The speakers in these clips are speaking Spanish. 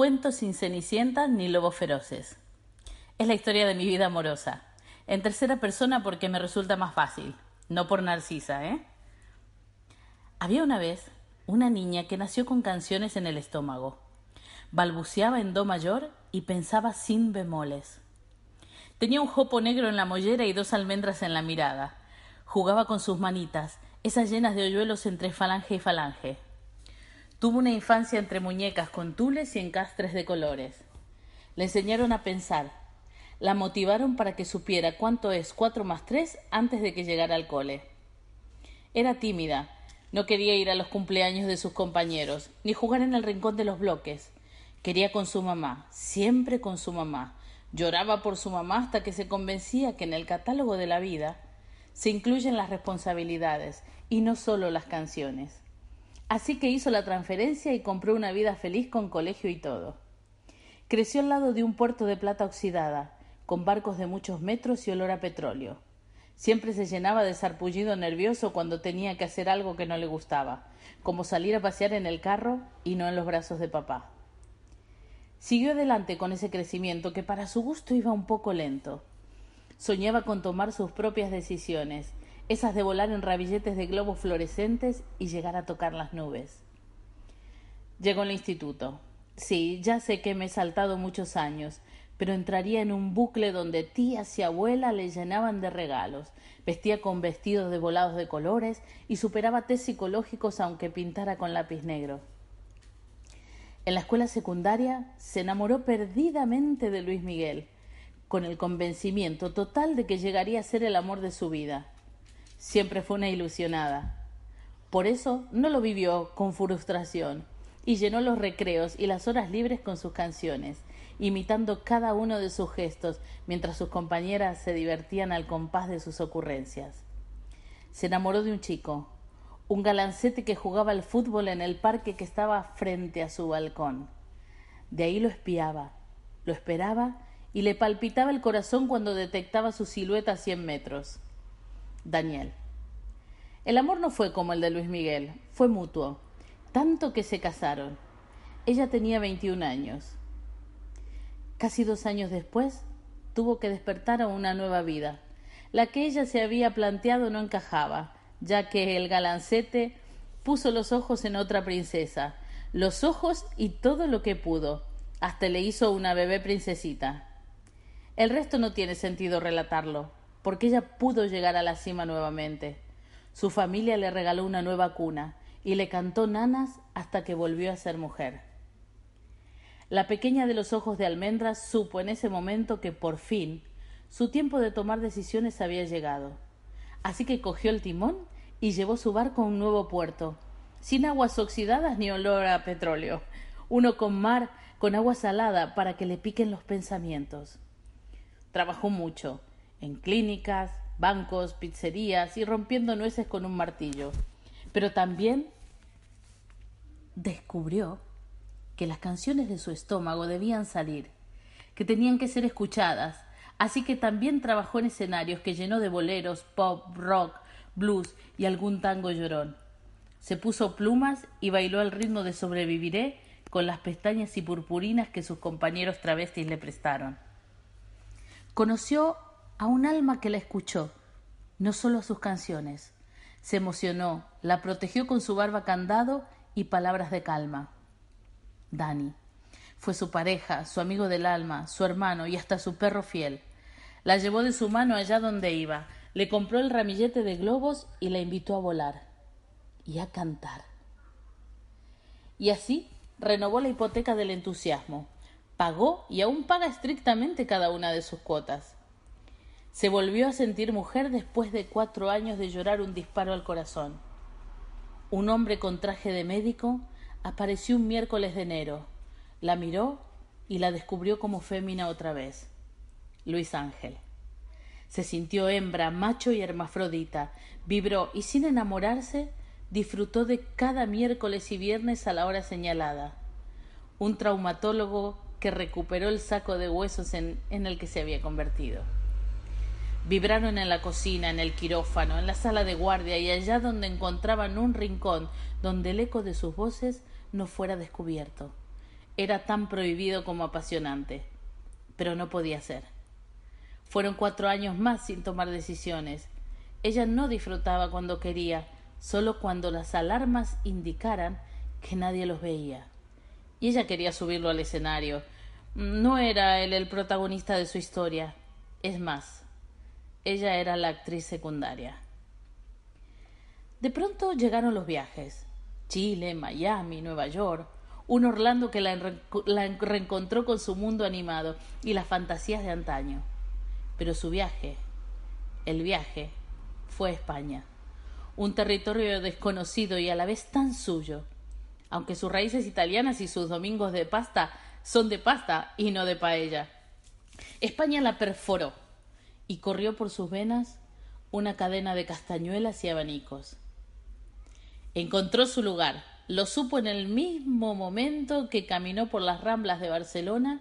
Cuento sin cenicientas ni lobos feroces. Es la historia de mi vida amorosa. En tercera persona porque me resulta más fácil. No por narcisa, ¿eh? Había una vez una niña que nació con canciones en el estómago. Balbuceaba en do mayor y pensaba sin bemoles. Tenía un jopo negro en la mollera y dos almendras en la mirada. Jugaba con sus manitas, esas llenas de hoyuelos entre falange y falange. Tuvo una infancia entre muñecas con tules y encastres de colores. Le enseñaron a pensar. La motivaron para que supiera cuánto es cuatro más tres antes de que llegara al cole. Era tímida, no quería ir a los cumpleaños de sus compañeros, ni jugar en el rincón de los bloques. Quería con su mamá, siempre con su mamá. Lloraba por su mamá hasta que se convencía que en el catálogo de la vida se incluyen las responsabilidades y no solo las canciones. Así que hizo la transferencia y compró una vida feliz con colegio y todo. Creció al lado de un puerto de plata oxidada, con barcos de muchos metros y olor a petróleo. Siempre se llenaba de sarpullido nervioso cuando tenía que hacer algo que no le gustaba, como salir a pasear en el carro y no en los brazos de papá. Siguió adelante con ese crecimiento que para su gusto iba un poco lento. Soñaba con tomar sus propias decisiones, esas de volar en rabilletes de globos fluorescentes y llegar a tocar las nubes. Llegó al instituto. Sí, ya sé que me he saltado muchos años, pero entraría en un bucle donde tías y abuela le llenaban de regalos, vestía con vestidos de volados de colores y superaba test psicológicos aunque pintara con lápiz negro. En la escuela secundaria se enamoró perdidamente de Luis Miguel, con el convencimiento total de que llegaría a ser el amor de su vida. Siempre fue una ilusionada. Por eso no lo vivió con frustración y llenó los recreos y las horas libres con sus canciones, imitando cada uno de sus gestos mientras sus compañeras se divertían al compás de sus ocurrencias. Se enamoró de un chico, un galancete que jugaba al fútbol en el parque que estaba frente a su balcón. De ahí lo espiaba, lo esperaba y le palpitaba el corazón cuando detectaba su silueta a cien metros. Daniel. El amor no fue como el de Luis Miguel, fue mutuo, tanto que se casaron. Ella tenía 21 años. Casi dos años después, tuvo que despertar a una nueva vida. La que ella se había planteado no encajaba, ya que el galancete puso los ojos en otra princesa, los ojos y todo lo que pudo, hasta le hizo una bebé princesita. El resto no tiene sentido relatarlo, porque ella pudo llegar a la cima nuevamente. Su familia le regaló una nueva cuna y le cantó nanas hasta que volvió a ser mujer. La pequeña de los ojos de almendras supo en ese momento que por fin su tiempo de tomar decisiones había llegado. Así que cogió el timón y llevó su barco a un nuevo puerto, sin aguas oxidadas ni olor a petróleo, uno con mar, con agua salada para que le piquen los pensamientos. Trabajó mucho, en clínicas, bancos, pizzerías y rompiendo nueces con un martillo. Pero también descubrió que las canciones de su estómago debían salir, que tenían que ser escuchadas, así que también trabajó en escenarios que llenó de boleros, pop, rock, blues y algún tango llorón. Se puso plumas y bailó al ritmo de Sobreviviré con las pestañas y purpurinas que sus compañeros travestis le prestaron. Conoció a un alma que la escuchó, no solo a sus canciones. Se emocionó, la protegió con su barba candado y palabras de calma. Dani. Fue su pareja, su amigo del alma, su hermano y hasta su perro fiel. La llevó de su mano allá donde iba, le compró el ramillete de globos y la invitó a volar y a cantar. Y así renovó la hipoteca del entusiasmo, pagó y aún paga estrictamente cada una de sus cuotas. Se volvió a sentir mujer después de cuatro años de llorar un disparo al corazón. Un hombre con traje de médico apareció un miércoles de enero. La miró y la descubrió como fémina otra vez. Luis Ángel. Se sintió hembra, macho y hermafrodita, vibró y sin enamorarse disfrutó de cada miércoles y viernes a la hora señalada. Un traumatólogo que recuperó el saco de huesos en, en el que se había convertido. Vibraron en la cocina, en el quirófano, en la sala de guardia y allá donde encontraban un rincón donde el eco de sus voces no fuera descubierto. Era tan prohibido como apasionante, pero no podía ser. Fueron cuatro años más sin tomar decisiones. Ella no disfrutaba cuando quería, solo cuando las alarmas indicaran que nadie los veía. Y ella quería subirlo al escenario. No era él el protagonista de su historia. Es más, ella era la actriz secundaria. De pronto llegaron los viajes. Chile, Miami, Nueva York, un Orlando que la, la reencontró con su mundo animado y las fantasías de antaño. Pero su viaje, el viaje, fue España, un territorio desconocido y a la vez tan suyo, aunque sus raíces italianas y sus domingos de pasta son de pasta y no de paella. España la perforó y corrió por sus venas una cadena de castañuelas y abanicos. Encontró su lugar, lo supo en el mismo momento que caminó por las ramblas de Barcelona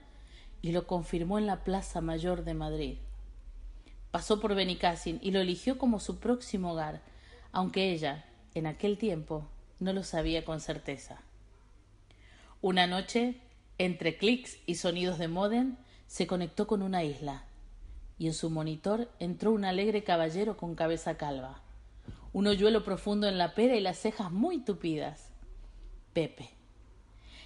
y lo confirmó en la Plaza Mayor de Madrid. Pasó por Benicassin y lo eligió como su próximo hogar, aunque ella, en aquel tiempo, no lo sabía con certeza. Una noche, entre clics y sonidos de modem, se conectó con una isla, y en su monitor entró un alegre caballero con cabeza calva, un hoyuelo profundo en la pera y las cejas muy tupidas. Pepe.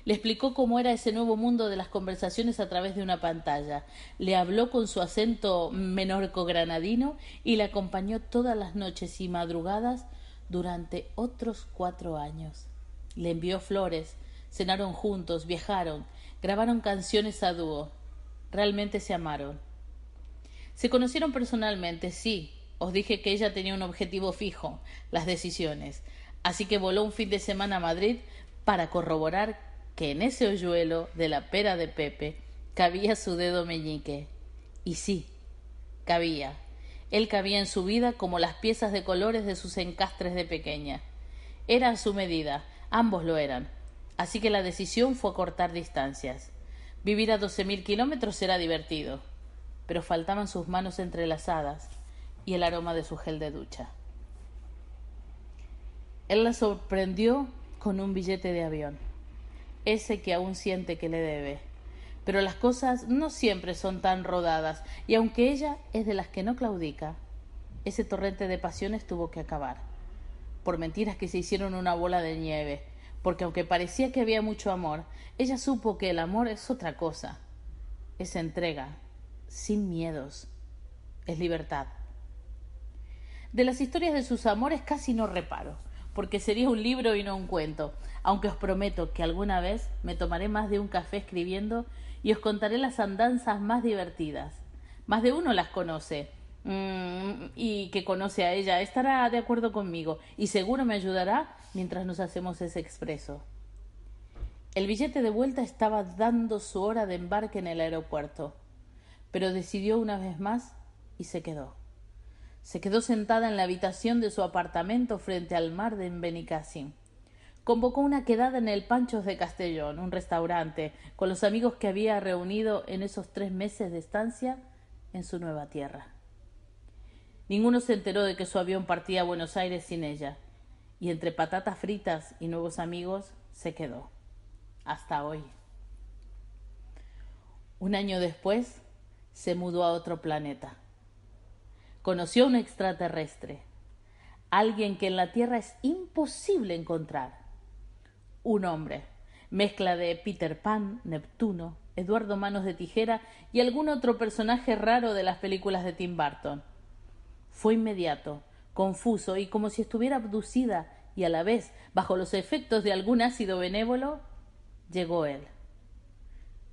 Le explicó cómo era ese nuevo mundo de las conversaciones a través de una pantalla. Le habló con su acento menorco-granadino y le acompañó todas las noches y madrugadas durante otros cuatro años. Le envió flores, cenaron juntos, viajaron, grabaron canciones a dúo. Realmente se amaron. Se conocieron personalmente, sí. Os dije que ella tenía un objetivo fijo, las decisiones. Así que voló un fin de semana a Madrid para corroborar que en ese hoyuelo de la pera de Pepe cabía su dedo meñique. Y sí, cabía. Él cabía en su vida como las piezas de colores de sus encastres de pequeña. Era a su medida, ambos lo eran. Así que la decisión fue cortar distancias. Vivir a doce mil kilómetros era divertido, pero faltaban sus manos entrelazadas y el aroma de su gel de ducha. Él la sorprendió con un billete de avión ese que aún siente que le debe. Pero las cosas no siempre son tan rodadas, y aunque ella es de las que no claudica, ese torrente de pasiones tuvo que acabar, por mentiras que se hicieron una bola de nieve, porque aunque parecía que había mucho amor, ella supo que el amor es otra cosa, es entrega, sin miedos, es libertad. De las historias de sus amores casi no reparo, porque sería un libro y no un cuento, aunque os prometo que alguna vez me tomaré más de un café escribiendo y os contaré las andanzas más divertidas. Más de uno las conoce mm, y que conoce a ella estará de acuerdo conmigo y seguro me ayudará mientras nos hacemos ese expreso. El billete de vuelta estaba dando su hora de embarque en el aeropuerto, pero decidió una vez más y se quedó. Se quedó sentada en la habitación de su apartamento frente al mar de Benicassim. Convocó una quedada en el Panchos de Castellón, un restaurante, con los amigos que había reunido en esos tres meses de estancia en su nueva tierra. Ninguno se enteró de que su avión partía a Buenos Aires sin ella, y entre patatas fritas y nuevos amigos se quedó. Hasta hoy. Un año después se mudó a otro planeta conoció a un extraterrestre, alguien que en la Tierra es imposible encontrar. Un hombre, mezcla de Peter Pan, Neptuno, Eduardo Manos de Tijera y algún otro personaje raro de las películas de Tim Burton. Fue inmediato, confuso y como si estuviera abducida y a la vez bajo los efectos de algún ácido benévolo, llegó él.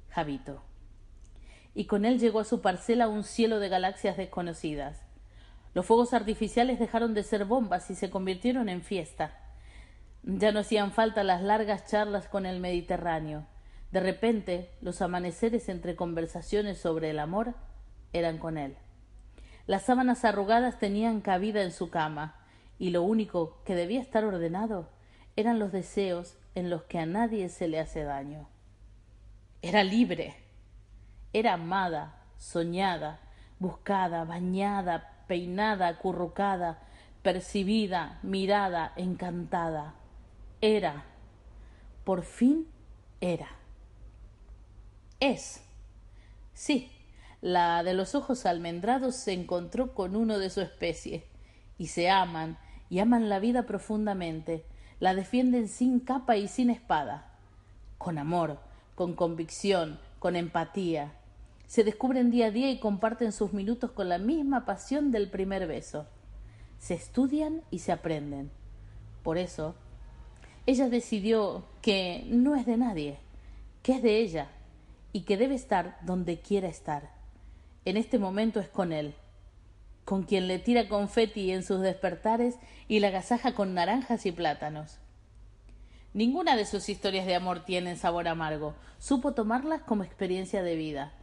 Javito. Y con él llegó a su parcela un cielo de galaxias desconocidas. Los fuegos artificiales dejaron de ser bombas y se convirtieron en fiesta. Ya no hacían falta las largas charlas con el Mediterráneo. De repente, los amaneceres entre conversaciones sobre el amor eran con él. Las sábanas arrugadas tenían cabida en su cama, y lo único que debía estar ordenado eran los deseos en los que a nadie se le hace daño. Era libre, era amada, soñada, buscada, bañada, peinada, acurrucada, percibida, mirada, encantada. Era, por fin era. Es. Sí, la de los ojos almendrados se encontró con uno de su especie, y se aman, y aman la vida profundamente, la defienden sin capa y sin espada, con amor, con convicción, con empatía. Se descubren día a día y comparten sus minutos con la misma pasión del primer beso. Se estudian y se aprenden. Por eso, ella decidió que no es de nadie, que es de ella y que debe estar donde quiera estar. En este momento es con él, con quien le tira confeti en sus despertares y la agasaja con naranjas y plátanos. Ninguna de sus historias de amor tiene sabor amargo. Supo tomarlas como experiencia de vida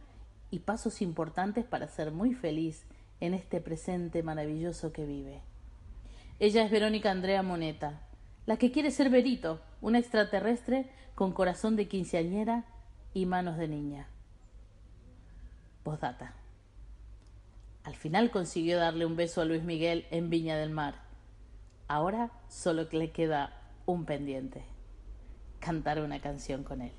y pasos importantes para ser muy feliz en este presente maravilloso que vive. Ella es Verónica Andrea Moneta, la que quiere ser Verito, una extraterrestre con corazón de quinceañera y manos de niña. Al final consiguió darle un beso a Luis Miguel en Viña del Mar. Ahora solo le queda un pendiente cantar una canción con él.